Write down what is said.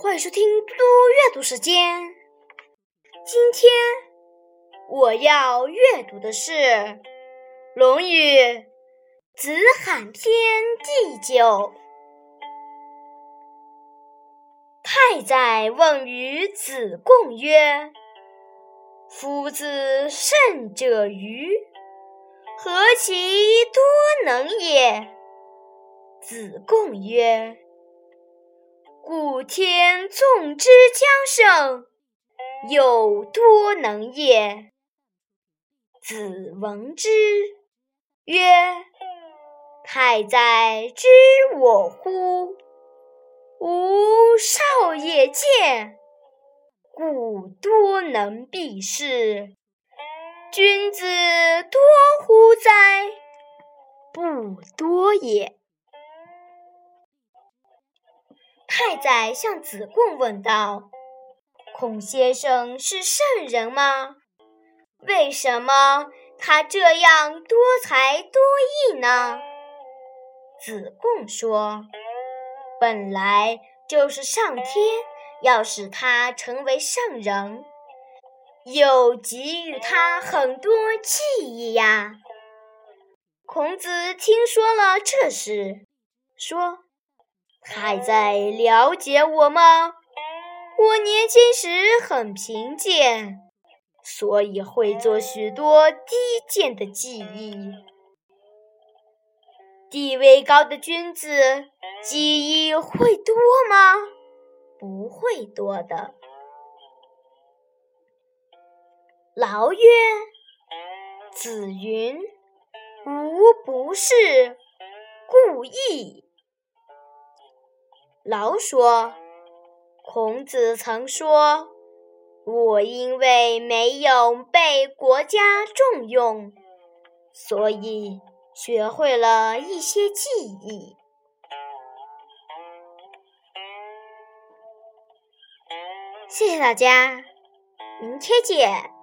欢迎收听嘟嘟阅读时间。今天我要阅读的是《论语·子罕篇》第九。太宰问于子贡曰：“夫子胜者愚，何其多能也？”子贡曰：故天纵之将胜，有多能也。子闻之曰：“太宰知我乎？吾少也见，故多能必是。君子多乎哉？不多也。”太宰向子贡问道：“孔先生是圣人吗？为什么他这样多才多艺呢？”子贡说：“本来就是上天要使他成为圣人，又给予他很多技艺呀。”孔子听说了这事，说。还在了解我吗？我年轻时很贫贱，所以会做许多低贱的技艺。地位高的君子，技艺会多吗？不会多的。劳曰：“子云：‘吾不是故意。’”老说：“孔子曾说，我因为没有被国家重用，所以学会了一些技艺。”谢谢大家，明天见。